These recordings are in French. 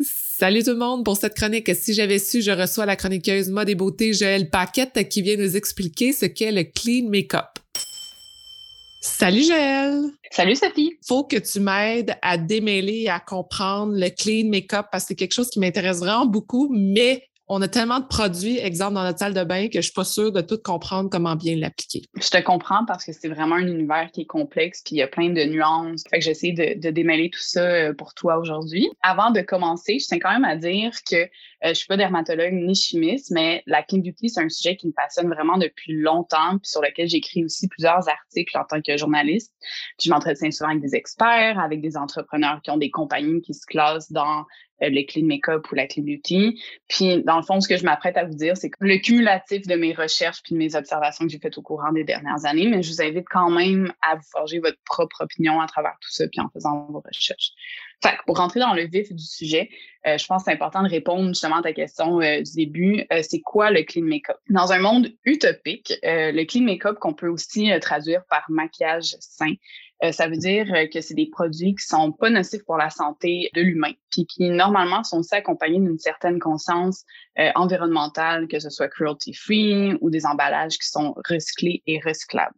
Salut tout le monde pour cette chronique. Si j'avais su, je reçois la chroniqueuse mode et beauté Joëlle Paquette qui vient nous expliquer ce qu'est le clean make-up. Salut Joëlle! Salut Sophie! Faut que tu m'aides à démêler et à comprendre le clean make-up parce que c'est quelque chose qui m'intéresse vraiment beaucoup, mais on a tellement de produits, exemple, dans notre salle de bain, que je suis pas sûre de tout comprendre comment bien l'appliquer. Je te comprends parce que c'est vraiment un univers qui est complexe, puis il y a plein de nuances. Fait que j'essaie de, de, démêler tout ça euh, pour toi aujourd'hui. Avant de commencer, je tiens quand même à dire que euh, je suis pas dermatologue ni chimiste, mais la clean beauty, c'est un sujet qui me passionne vraiment depuis longtemps, puis sur lequel j'écris aussi plusieurs articles en tant que journaliste. Puis je m'entretiens souvent avec des experts, avec des entrepreneurs qui ont des compagnies qui se classent dans euh, le clean make-up ou la clean beauty. Puis, dans le fond, ce que je m'apprête à vous dire, c'est le cumulatif de mes recherches puis de mes observations que j'ai faites au courant des dernières années, mais je vous invite quand même à vous forger votre propre opinion à travers tout ça puis en faisant vos recherches. Fait que pour rentrer dans le vif du sujet, euh, je pense que c'est important de répondre justement à ta question euh, du début. c'est quoi le clean make-up? Dans un monde utopique, le clean make-up qu'on peut aussi traduire par maquillage sain, euh, ça veut dire euh, que c'est des produits qui sont pas nocifs pour la santé de l'humain, puis qui normalement sont aussi accompagnés d'une certaine conscience euh, environnementale, que ce soit cruelty-free ou des emballages qui sont recyclés et recyclables.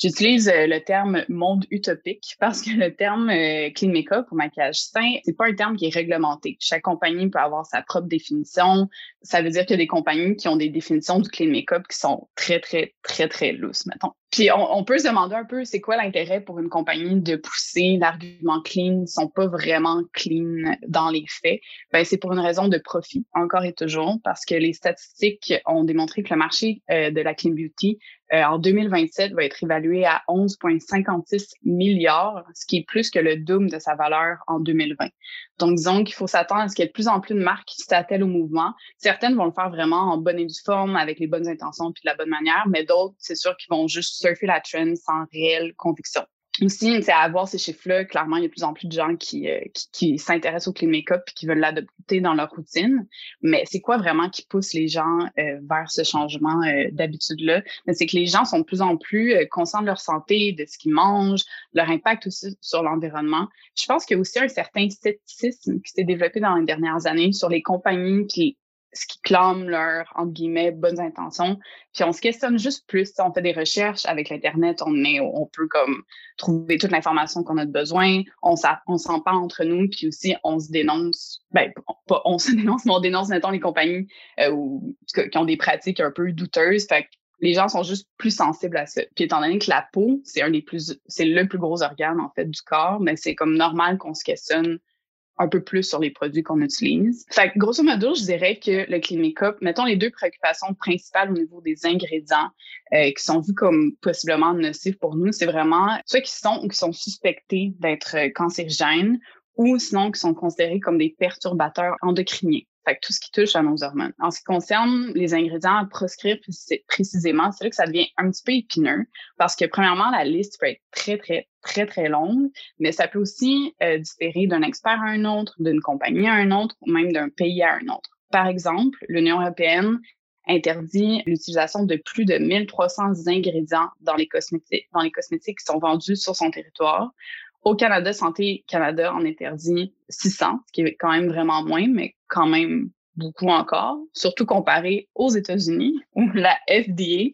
J'utilise le terme monde utopique parce que le terme clean make-up ou maquillage sain, c'est pas un terme qui est réglementé. Chaque compagnie peut avoir sa propre définition. Ça veut dire qu'il y a des compagnies qui ont des définitions du clean make-up qui sont très, très, très, très lousses, mettons. Puis on, peut se demander un peu, c'est quoi l'intérêt pour une compagnie de pousser l'argument clean, ils sont pas vraiment clean dans les faits? Ben c'est pour une raison de profit, encore et toujours, parce que les statistiques ont démontré que le marché euh, de la clean beauty euh, en 2027 va être évalué à 11,56 milliards, ce qui est plus que le double de sa valeur en 2020. Donc, disons qu'il faut s'attendre à ce qu'il y ait de plus en plus de marques qui s'attellent au mouvement. Certaines vont le faire vraiment en bonne et due forme, avec les bonnes intentions puis de la bonne manière, mais d'autres, c'est sûr qu'ils vont juste surfer la trend sans réelle conviction. Aussi, c'est à voir ces chiffres-là, clairement, il y a de plus en plus de gens qui, euh, qui, s'intéressent au clean make-up qui veulent l'adopter dans leur routine. Mais c'est quoi vraiment qui pousse les gens euh, vers ce changement euh, d'habitude-là? C'est que les gens sont de plus en plus conscients de leur santé, de ce qu'ils mangent, leur impact aussi sur l'environnement. Je pense qu'il y a aussi un certain scepticisme qui s'est développé dans les dernières années sur les compagnies puis ce qui clament leurs, entre guillemets, bonnes intentions. Puis on se questionne juste plus. On fait des recherches avec l'Internet, on, est, on peut comme trouver toute l'information qu'on a besoin. On s'en parle entre nous, puis aussi on se dénonce. Ben, pas on se dénonce, mais on dénonce, mettons, les compagnies euh, qui ont des pratiques un peu douteuses. Fait que les gens sont juste plus sensibles à ça. Puis étant donné que la peau, c'est un des plus, c'est le plus gros organe, en fait, du corps, mais c'est comme normal qu'on se questionne un peu plus sur les produits qu'on utilise. Fait que, grosso modo, je dirais que le clean mettons les deux préoccupations principales au niveau des ingrédients euh, qui sont vus comme possiblement nocifs pour nous, c'est vraiment ceux qui sont ou qui sont suspectés d'être cancérigènes ou sinon qui sont considérés comme des perturbateurs endocriniens. Fait que tout ce qui touche à nos hormones. En ce qui concerne les ingrédients à proscrire précisément, c'est là que ça devient un petit peu épineux parce que premièrement, la liste peut être très, très, très, très longue, mais ça peut aussi euh, différer d'un expert à un autre, d'une compagnie à un autre, ou même d'un pays à un autre. Par exemple, l'Union européenne interdit l'utilisation de plus de 1300 ingrédients dans les cosmétiques qui sont vendus sur son territoire. Au Canada, Santé Canada en interdit 600, ce qui est quand même vraiment moins, mais quand même beaucoup encore, surtout comparé aux États-Unis où la FDA,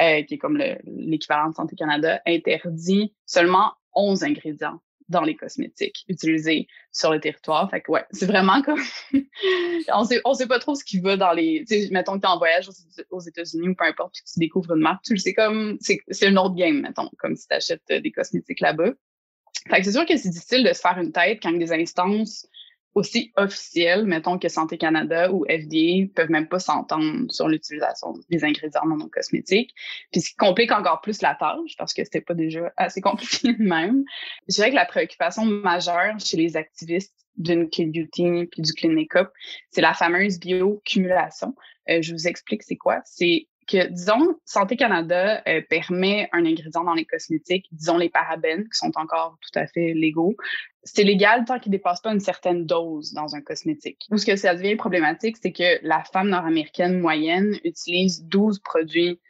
euh, qui est comme l'équivalent de Santé Canada, interdit seulement 11 ingrédients dans les cosmétiques utilisés sur le territoire. Fait que ouais, c'est vraiment comme on sait on sait pas trop ce qui va dans les mettons que tu en voyage aux, États-Unis ou peu importe que tu découvres une marque, tu le sais comme c'est c'est un autre game mettons comme si tu achètes des cosmétiques là-bas. Fait que c'est sûr que c'est difficile de se faire une tête quand des instances aussi officielles, mettons que Santé Canada ou FDA, peuvent même pas s'entendre sur l'utilisation des ingrédients non cosmétiques. Puis ce qui complique encore plus la tâche, parce que c'était pas déjà assez compliqué même. Je dirais que la préoccupation majeure chez les activistes d'une clean beauty puis du clean make-up, c'est la fameuse biocumulation. Euh, je vous explique c'est quoi. C'est que, disons, Santé Canada euh, permet un ingrédient dans les cosmétiques, disons les parabènes, qui sont encore tout à fait légaux. C'est légal tant qu'il ne dépasse pas une certaine dose dans un cosmétique. Où ce que ça devient problématique, c'est que la femme nord-américaine moyenne utilise 12 produits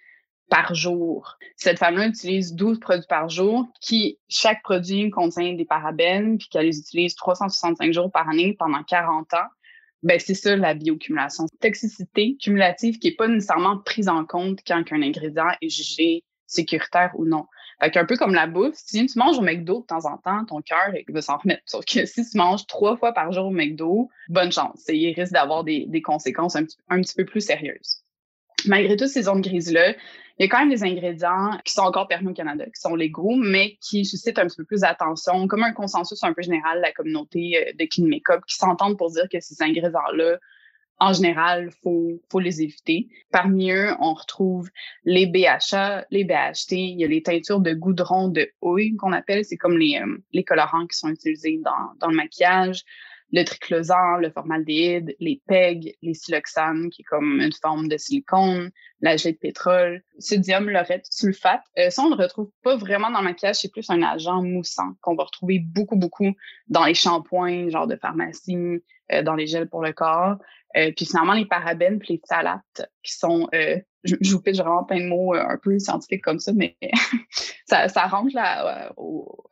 par jour. Cette femme-là utilise 12 produits par jour qui, chaque produit contient des parabènes puis qu'elle les utilise 365 jours par année pendant 40 ans. Ben, c'est ça la bioaccumulation. Toxicité cumulative qui est pas nécessairement prise en compte quand un ingrédient est jugé sécuritaire ou non. Fait un peu comme la bouffe, si tu manges au McDo de temps en temps, ton cœur va s'en remettre. Sauf que si tu manges trois fois par jour au McDo, bonne chance. Il risque d'avoir des, conséquences un un petit peu plus sérieuses. Malgré toutes ces zones grises-là, il y a quand même des ingrédients qui sont encore permis au Canada, qui sont légaux, mais qui suscitent un petit peu plus d'attention, comme un consensus un peu général de la communauté euh, de clean make-up, qui s'entendent pour dire que ces ingrédients-là en général, faut faut les éviter. Parmi eux, on retrouve les BHA, les BHT, il y a les teintures de goudron de houille qu'on appelle, c'est comme les euh, les colorants qui sont utilisés dans dans le maquillage, le triclosan, le formaldéhyde, les PEG, les siloxanes, qui est comme une forme de silicone, la de pétrole, sodium laurette, sulfate. Euh, ça, on ne le retrouve pas vraiment dans le maquillage, c'est plus un agent moussant qu'on va retrouver beaucoup, beaucoup dans les shampoings, genre de pharmacie, euh, dans les gels pour le corps. Euh, puis finalement, les parabènes puis les phtalates qui sont, euh, je, je, vous pitch vraiment plein de mots euh, un peu scientifiques comme ça, mais ça, ça rentre là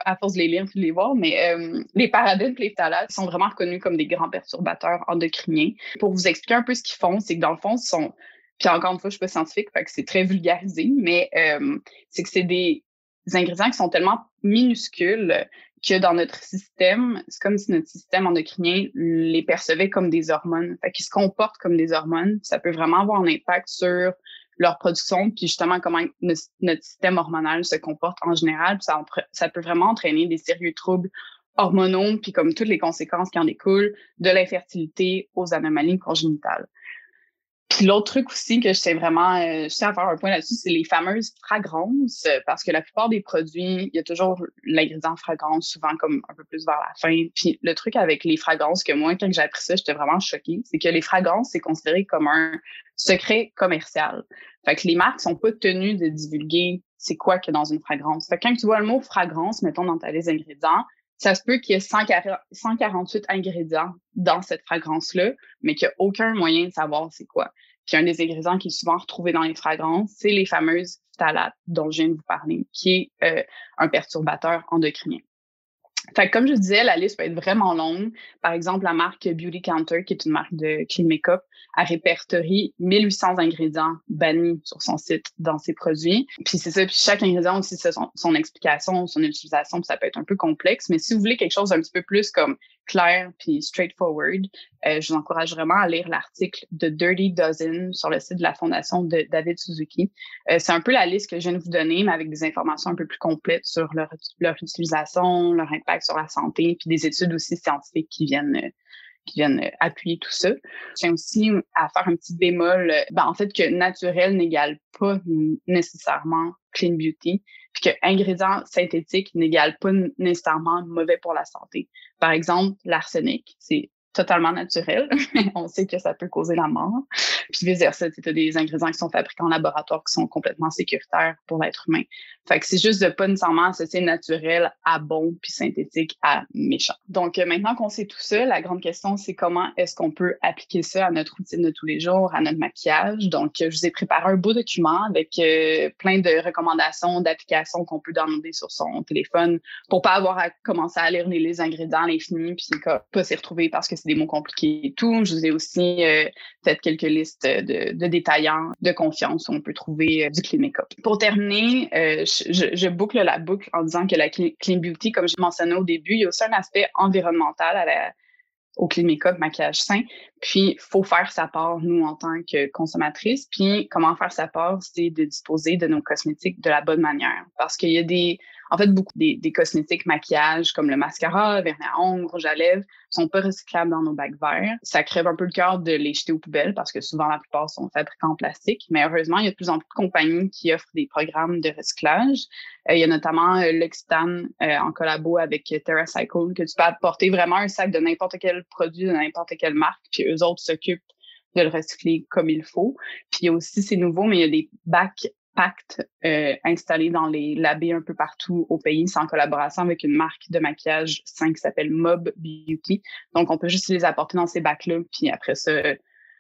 à force de les lire puis de les voir. Mais les parabènes puis les phtalates sont vraiment reconnus comme des grands perturbateurs endocriniens. Pour vous expliquer un peu ce qu'ils font, c'est que dans le fond, ce sont puis encore une fois, je suis pas scientifique, fait que c'est très vulgarisé, mais c'est que c'est des ingrédients qui sont tellement minuscules que dans notre système, c'est comme si notre système endocrinien les percevait comme des hormones. Fait qu'ils se comportent comme des hormones. Ça peut vraiment avoir un impact sur leur production, puis justement comment notre système hormonal se comporte en général. Ça, ça peut vraiment entraîner des sérieux troubles hormonaux, puis comme toutes les conséquences qui en découlent, de l'infertilité aux anomalies congénitales. Puis l'autre truc aussi que je sais vraiment, euh, je sais à faire un point là-dessus, c'est les fameuses fragrances, euh, parce que la plupart des produits, il y a toujours l'ingrédient fragrance, souvent comme un peu plus vers la fin. Puis le truc avec les fragrances, que moi, quand j'ai appris ça, j'étais vraiment choquée, c'est que les fragrances, c'est considéré comme un secret commercial. Fait que les marques sont pas tenues de divulguer c'est quoi a dans une fragrance. Fait que quand tu vois le mot fragrance, mettons dans ta liste d'ingrédients, ça se peut qu'il y ait 148 ingrédients dans cette fragrance-là, mais qu'il n'y a aucun moyen de savoir c'est quoi. Puis un des ingrédients qui est souvent retrouvé dans les fragrances, c'est les fameuses phtalates dont je viens de vous parler, qui est euh, un perturbateur endocrinien. Fait comme je disais, la liste peut être vraiment longue. Par exemple, la marque Beauty Counter, qui est une marque de clean make-up, a répertorie 1800 ingrédients bannis sur son site dans ses produits. Puis c'est ça, puis chaque ingrédient aussi, son, son, explication, son utilisation, puis ça peut être un peu complexe. Mais si vous voulez quelque chose d'un petit peu plus comme clair puis straightforward, euh, je vous encourage vraiment à lire l'article de Dirty Dozen sur le site de la fondation de David Suzuki. Euh, c'est un peu la liste que je viens de vous donner, mais avec des informations un peu plus complètes sur leur, leur utilisation, leur impact sur la santé, puis des études aussi scientifiques qui viennent euh, qui viennent euh, appuyer tout ça. Je aussi à faire un petit bémol, euh, ben, en fait, que naturel n'égale pas nécessairement clean beauty, puis que ingrédients synthétiques n'égale pas nécessairement mauvais pour la santé. Par exemple, l'arsenic, c'est totalement naturel, mais on sait que ça peut causer la mort. Puis vice versa, tu as des ingrédients qui sont fabriqués en laboratoire qui sont complètement sécuritaires pour l'être humain. Fait que c'est juste de pas nécessairement associer naturel à bon puis synthétique à méchant. Donc euh, maintenant qu'on sait tout ça, la grande question c'est comment est-ce qu'on peut appliquer ça à notre routine de tous les jours, à notre maquillage? Donc euh, je vous ai préparé un beau document avec euh, plein de recommandations d'applications qu'on peut downloader sur son téléphone pour pas avoir à commencer à lire les, les ingrédients à l'infini puis pas s'y retrouver parce que c'est des mots compliqués et tout. Je vous ai aussi fait quelques listes de, détaillants de confiance où on peut trouver du clean. Pour terminer, je, boucle la boucle en disant que la clean beauty, comme je mentionnais au début, il y a aussi un aspect environnemental à la, au clean make-up, maquillage sain. Puis, il faut faire sa part, nous, en tant que consommatrices. Puis, comment faire sa part, c'est de disposer de nos cosmétiques de la bonne manière. Parce qu'il y a des, en fait, beaucoup des, des, cosmétiques maquillage comme le mascara, vernis à ongles, rouge à lèvres sont pas recyclables dans nos bacs verts. Ça crève un peu le cœur de les jeter aux poubelles parce que souvent la plupart sont fabriqués en plastique. Mais heureusement, il y a de plus en plus de compagnies qui offrent des programmes de recyclage. Euh, il y a notamment euh, l'Occitane euh, en collabo avec TerraCycle que tu peux apporter vraiment un sac de n'importe quel produit, de n'importe quelle marque, puis eux autres s'occupent de le recycler comme il faut. Puis aussi, c'est nouveau, mais il y a des bacs pacte euh, installé dans les labés un peu partout au pays. C'est en collaboration avec une marque de maquillage 5 qui s'appelle Mob Beauty. Donc, on peut juste les apporter dans ces bacs-là, puis après ça,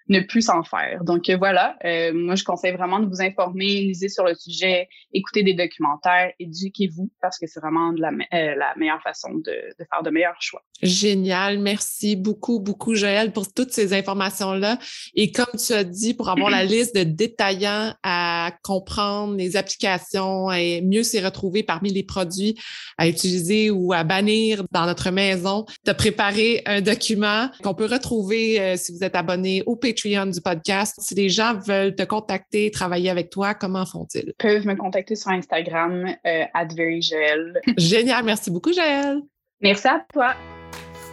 ne plus s'en faire. Donc voilà, moi je conseille vraiment de vous informer, lisez sur le sujet, écoutez des documentaires, éduquez-vous parce que c'est vraiment la, la meilleure façon de, de faire de meilleurs choix. Génial. Merci beaucoup, beaucoup, Joël, pour toutes ces informations-là. Et comme tu as dit, pour avoir la liste de détaillants à comprendre, les applications et mieux s'y retrouver parmi les produits à utiliser ou à bannir dans notre maison, tu as préparé un document qu'on peut retrouver euh, si vous êtes abonné au Patreon du podcast. Si les gens veulent te contacter, travailler avec toi, comment font-ils? Ils peuvent me contacter sur Instagram, euh, Génial. Merci beaucoup, Joël. Merci à toi.